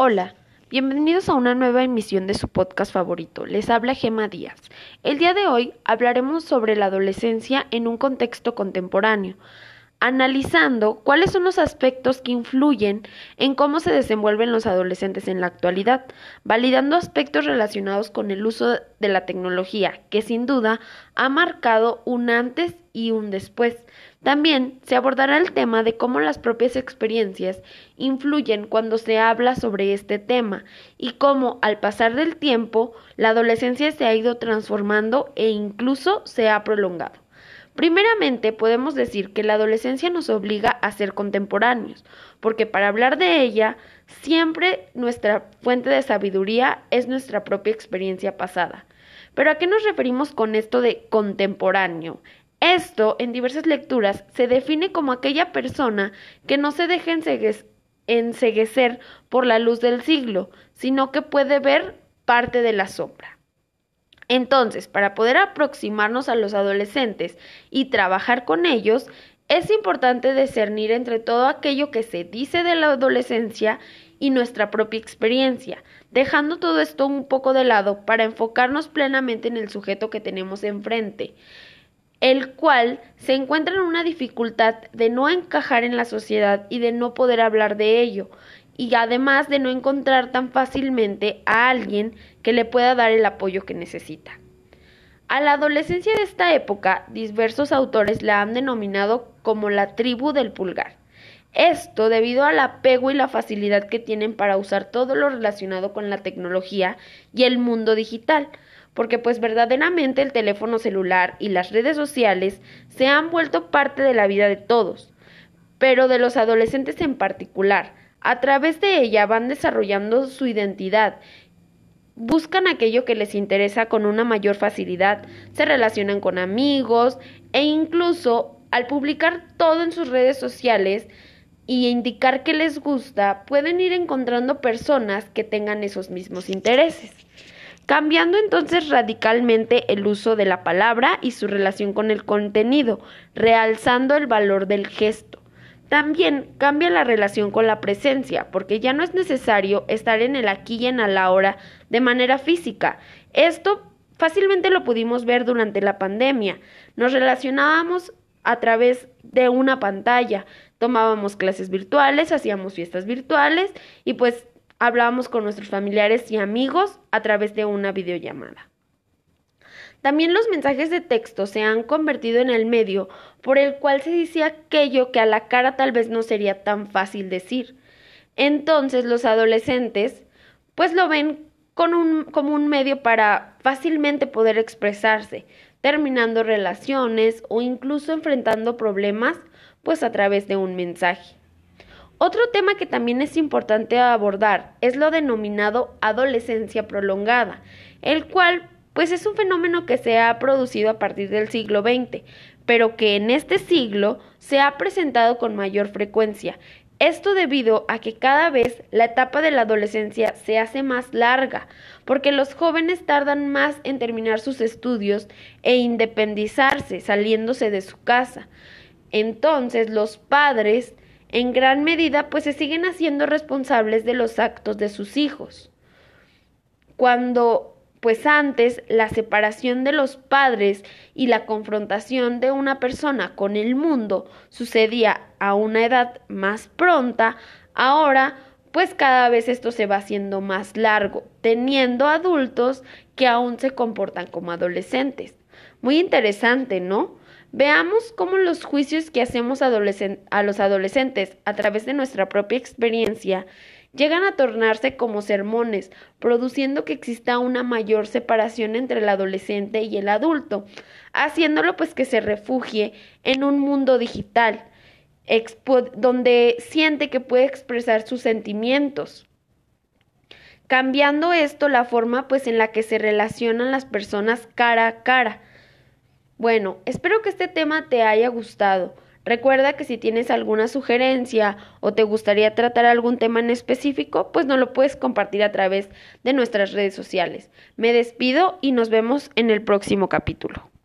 Hola, bienvenidos a una nueva emisión de su podcast favorito. Les habla Gema Díaz. El día de hoy hablaremos sobre la adolescencia en un contexto contemporáneo, analizando cuáles son los aspectos que influyen en cómo se desenvuelven los adolescentes en la actualidad, validando aspectos relacionados con el uso de la tecnología, que sin duda ha marcado un antes y un después. También se abordará el tema de cómo las propias experiencias influyen cuando se habla sobre este tema y cómo al pasar del tiempo la adolescencia se ha ido transformando e incluso se ha prolongado. Primeramente, podemos decir que la adolescencia nos obliga a ser contemporáneos, porque para hablar de ella, siempre nuestra fuente de sabiduría es nuestra propia experiencia pasada. Pero ¿a qué nos referimos con esto de contemporáneo? Esto, en diversas lecturas, se define como aquella persona que no se deja enseguecer por la luz del siglo, sino que puede ver parte de la sombra. Entonces, para poder aproximarnos a los adolescentes y trabajar con ellos, es importante discernir entre todo aquello que se dice de la adolescencia y nuestra propia experiencia, dejando todo esto un poco de lado para enfocarnos plenamente en el sujeto que tenemos enfrente, el cual se encuentra en una dificultad de no encajar en la sociedad y de no poder hablar de ello, y además de no encontrar tan fácilmente a alguien que le pueda dar el apoyo que necesita. A la adolescencia de esta época, diversos autores la han denominado como la tribu del pulgar. Esto debido al apego y la facilidad que tienen para usar todo lo relacionado con la tecnología y el mundo digital, porque pues verdaderamente el teléfono celular y las redes sociales se han vuelto parte de la vida de todos, pero de los adolescentes en particular, a través de ella van desarrollando su identidad, buscan aquello que les interesa con una mayor facilidad, se relacionan con amigos e incluso al publicar todo en sus redes sociales y indicar que les gusta, pueden ir encontrando personas que tengan esos mismos intereses cambiando entonces radicalmente el uso de la palabra y su relación con el contenido, realzando el valor del gesto. También cambia la relación con la presencia, porque ya no es necesario estar en el aquí y en la hora de manera física. Esto fácilmente lo pudimos ver durante la pandemia. Nos relacionábamos a través de una pantalla, tomábamos clases virtuales, hacíamos fiestas virtuales y pues hablábamos con nuestros familiares y amigos a través de una videollamada. También los mensajes de texto se han convertido en el medio por el cual se dice aquello que a la cara tal vez no sería tan fácil decir. Entonces los adolescentes pues lo ven como un medio para fácilmente poder expresarse, terminando relaciones o incluso enfrentando problemas pues a través de un mensaje. Otro tema que también es importante abordar es lo denominado adolescencia prolongada, el cual pues es un fenómeno que se ha producido a partir del siglo XX, pero que en este siglo se ha presentado con mayor frecuencia. Esto debido a que cada vez la etapa de la adolescencia se hace más larga, porque los jóvenes tardan más en terminar sus estudios e independizarse, saliéndose de su casa. Entonces los padres, en gran medida, pues se siguen haciendo responsables de los actos de sus hijos. Cuando pues antes la separación de los padres y la confrontación de una persona con el mundo sucedía a una edad más pronta, ahora pues cada vez esto se va haciendo más largo, teniendo adultos que aún se comportan como adolescentes. Muy interesante, ¿no? Veamos cómo los juicios que hacemos a los adolescentes a través de nuestra propia experiencia llegan a tornarse como sermones, produciendo que exista una mayor separación entre el adolescente y el adulto, haciéndolo pues que se refugie en un mundo digital, donde siente que puede expresar sus sentimientos cambiando esto la forma pues en la que se relacionan las personas cara a cara. Bueno, espero que este tema te haya gustado. Recuerda que si tienes alguna sugerencia o te gustaría tratar algún tema en específico, pues no lo puedes compartir a través de nuestras redes sociales. Me despido y nos vemos en el próximo capítulo.